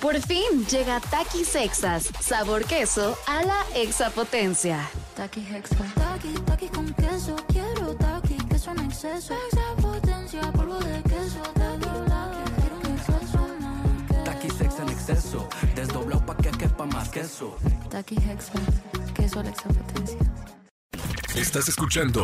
Por fin llega Takis Sexas, sabor queso a la exapotencia. Taki Hexa. Taki, taki con queso. Quiero taki, queso en exceso. Exapotencia, polvo de queso. Taki, quiero un exceso más. Taki sex en exceso, desdoblado pa' que quepa más queso. Taki Hexa. Queso a la exapotencia. Estás escuchando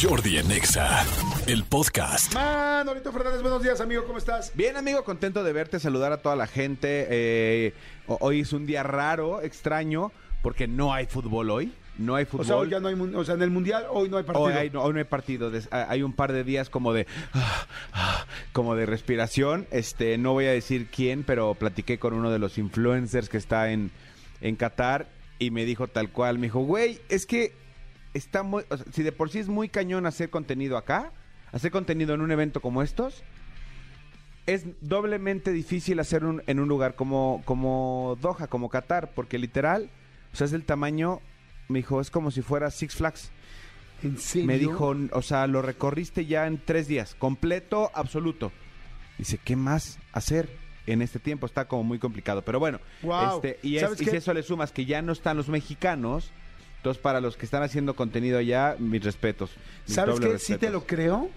Jordi en Exa, el podcast. Manolito Fernández, buenos días, amigo, ¿cómo estás? Bien, amigo, contento de verte, saludar a toda la gente. Eh, ho- hoy es un día raro, extraño, porque no hay fútbol hoy. No hay O fútbol. sea, hoy ya no hay, o sea, en el Mundial hoy no hay partido. Hoy hay, no, hoy no hay partido. Des- Hay un par de días como de ah, ah, como de respiración. Este, no voy a decir quién, pero platiqué con uno de los influencers que está en, en Qatar y me dijo tal cual, me dijo, güey, es que está muy, o sea, si de por sí es muy cañón hacer contenido acá, hacer contenido en un evento como estos, es doblemente difícil hacer un- en un lugar como, como Doha, como Qatar, porque literal, o sea, es del tamaño, me dijo, es como si fuera Six Flags. ¿En serio? Me dijo, o sea, lo recorriste ya en tres días, completo, absoluto. Dice, ¿qué más hacer en este tiempo? Está como muy complicado. Pero bueno, Guau. este, y, es- ¿Sabes y si eso le sumas que ya no están los mexicanos, entonces para los que están haciendo contenido allá, mis respetos. mis ¿Sabes qué? Sí te lo creo,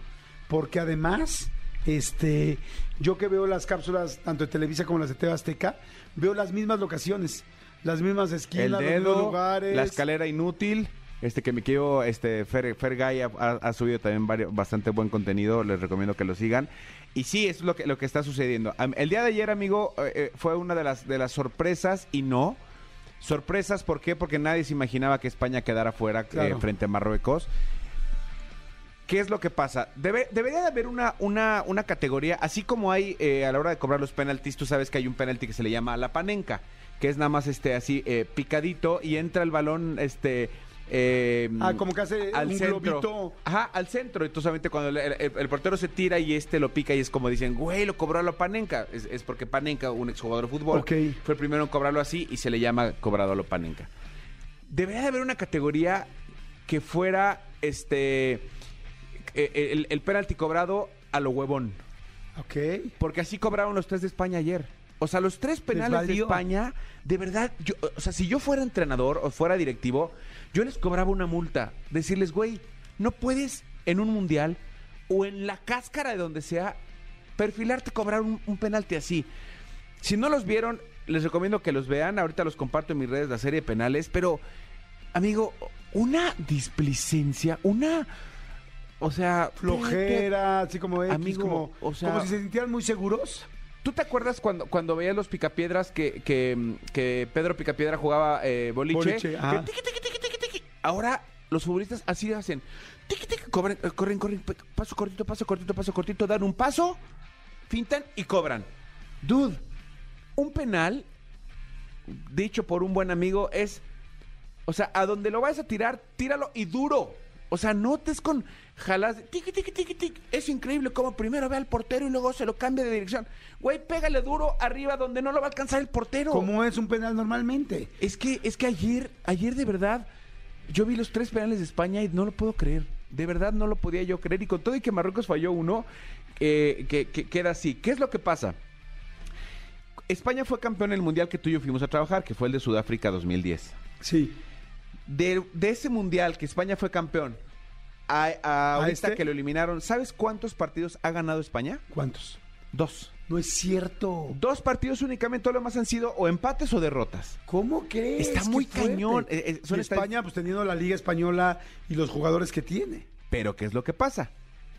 porque además, este, yo que veo las cápsulas, tanto de Televisa como las de TV Azteca, veo las mismas locaciones, las mismas esquinas, los mismos lugares. la escalera inútil. Este que mi querido este Fer, Fer Guy ha, subido también varios- bastante buen contenido, les recomiendo que lo sigan. Y sí, es lo que, lo que está sucediendo. El día de ayer, amigo, eh, eh, fue una de las, de las sorpresas y no. Sorpresas, ¿por qué? Porque nadie se imaginaba que España quedara fuera eh, frente a Marruecos. ¿Qué es lo que pasa? Debe- debería de haber una, una, una categoría, así como hay eh, a la hora de cobrar los penaltis, tú sabes que hay un penalti que se le llama la panenca, que es nada más este así eh, picadito y entra el balón este eh, Ah, como que hace un globito. Ajá, al centro. Entonces, obviamente, cuando el, el- el portero se tira y este lo pica y es como dicen, güey, lo cobró a la Panenka. Es, es porque Panenka, un exjugador de fútbol, fue el primero en cobrarlo así y se le llama cobrado a lo Panenka. Debería de haber una categoría que fuera este eh, el, el penalti cobrado a lo huevón. Ok. Porque así cobraron los tres de España ayer. O sea, los tres penales de? España, de verdad, yo, o sea, si yo fuera entrenador o fuera directivo, yo les cobraba una multa. Decirles, güey, no puedes en un mundial o en la cáscara de donde sea perfilarte cobrar un, un penalti así. Si no los vieron, les recomiendo que los vean. Ahorita los comparto en mis redes, la serie de penales. Pero, amigo, una displicencia, una. O sea, Flojera, así como X, Amigo, como, o sea- como si se sintieran muy seguros. ¿Tú te acuerdas cuando, cuando veías los picapiedras que, que, que Pedro Picapiedra jugaba eh, boliche? Boliche, Que tiqui. Ahora los futbolistas así hacen. Tiqui, tiqui, cobran, eh, corren, corren, paso cortito, paso cortito, paso cortito, dan un paso, fintan y cobran. Dude, un penal, dicho por un buen amigo, es... O sea, a donde lo vayas a tirar, tíralo y duro. O sea, no te es con jalas tiqui, tiqui, tiqui, tiqui. Es increíble cómo primero ve al portero y luego se lo cambia de dirección. Güey, pégale duro arriba donde no lo va a alcanzar el portero. Como es un penal normalmente. Es que, es que ayer, ayer de verdad, yo vi los tres penales de España y no lo puedo creer. De verdad no lo podía yo creer. Y con todo y que Marruecos falló uno, eh, que, que queda así. ¿Qué es lo que pasa? España fue campeón en el mundial que tú y yo fuimos a trabajar, que fue el de Sudáfrica 2010. Sí. De, de ese mundial que España fue campeón, a, a ahorita este? que lo eliminaron, ¿sabes cuántos partidos ha ganado España? ¿Cuántos? Dos. No es cierto. Dos partidos únicamente, todo lo más han sido o empates o derrotas. ¿Cómo crees? Está muy cañón. Eh, eh, son Y esta- España, pues teniendo la Liga Española y los jugadores que tiene. Pero ¿qué es lo que pasa?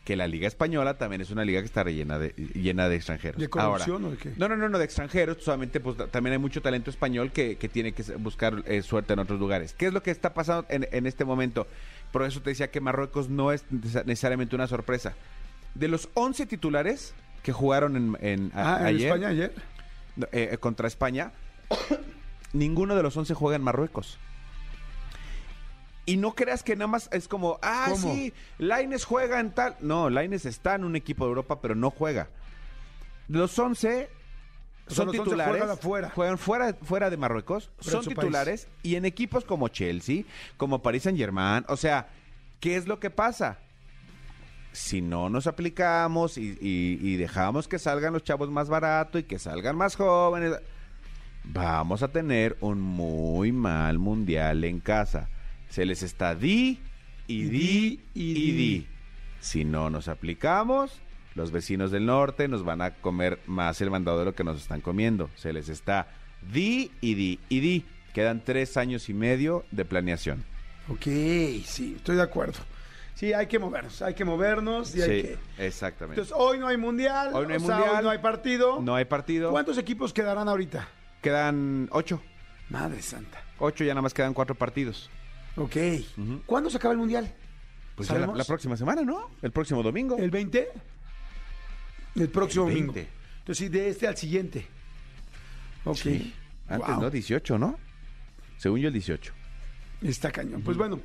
Que la Liga Española también es una liga que está rellena de, llena de extranjeros. ¿De corrupción Ahora, o de qué? No, no, no, no, de extranjeros. Solamente, pues también hay mucho talento español que, que tiene que buscar eh, suerte en otros lugares. ¿Qué es lo que está pasando en, en este momento? Por eso te decía que Marruecos no es nece- necesariamente una sorpresa. De los 11 titulares que jugaron en, en- a- Ah, en ayer, España ayer. no, eh, contra España, ninguno de los 11 juega en Marruecos. Y no creas que nada más es como, ah, ¿Cómo? sí, Laines juega en tal. No, Laines está en un equipo de Europa, pero no juega. Los 11 O sea, son los 11 titulares. juegan afuera. Juegan fuera, fuera de Marruecos. Fuera son titulares y en equipos como Chelsea, como Paris Saint Germain. O sea, ¿qué es lo que pasa? Si no nos aplicamos y, y- y dejamos que salgan los chavos más barato y que salgan más jóvenes, vamos a tener un muy mal mundial en casa. Se les está di y di y di. Si no nos aplicamos, los vecinos del norte nos van a comer más el mandado de lo que nos están comiendo. Se les está di y di y di. Quedan tres años y medio de planeación. Ok, sí, estoy de acuerdo. Sí, hay que movernos, hay que movernos y hay Sí, que... exactamente. Entonces, hoy no hay mundial, Hoy no hay o sea, mundial. hoy no hay partido. no hay partido. ¿Cuántos equipos quedarán ahorita? Quedan ocho. Madre santa. Ocho, ya nada más quedan cuatro partidos. Ok. ¿Cuándo se acaba el mundial? Pues ya la, próxima semana, ¿no? El próximo domingo. ¿El 20? El próximo El domingo. 20. Entonces, sí, de este al siguiente. Ok. Sí. Antes, Wow. ¿no? 18, ¿no? Según yo, el 18. Está cañón. Pues bueno,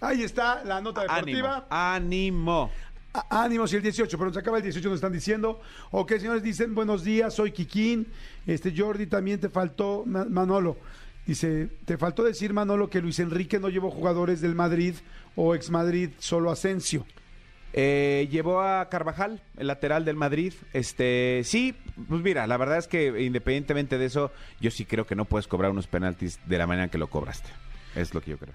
ahí está la nota deportiva. Ánimo. Ánimo. Á- Ánimos y el 18, pero se acaba el 18, nos están diciendo. Ok, señores, dicen buenos días, soy Kikín. Este Jordi también te faltó, Ma- Manolo. Dice, te faltó decir, Manolo, que Luis Enrique no llevó jugadores del Madrid o ex Madrid, solo Asensio. Eh, llevó a Carvajal, el lateral del Madrid. Este, sí, pues mira, la verdad es que independientemente de eso, yo sí creo que no puedes cobrar unos penaltis de la manera que lo cobraste. Es lo que yo creo.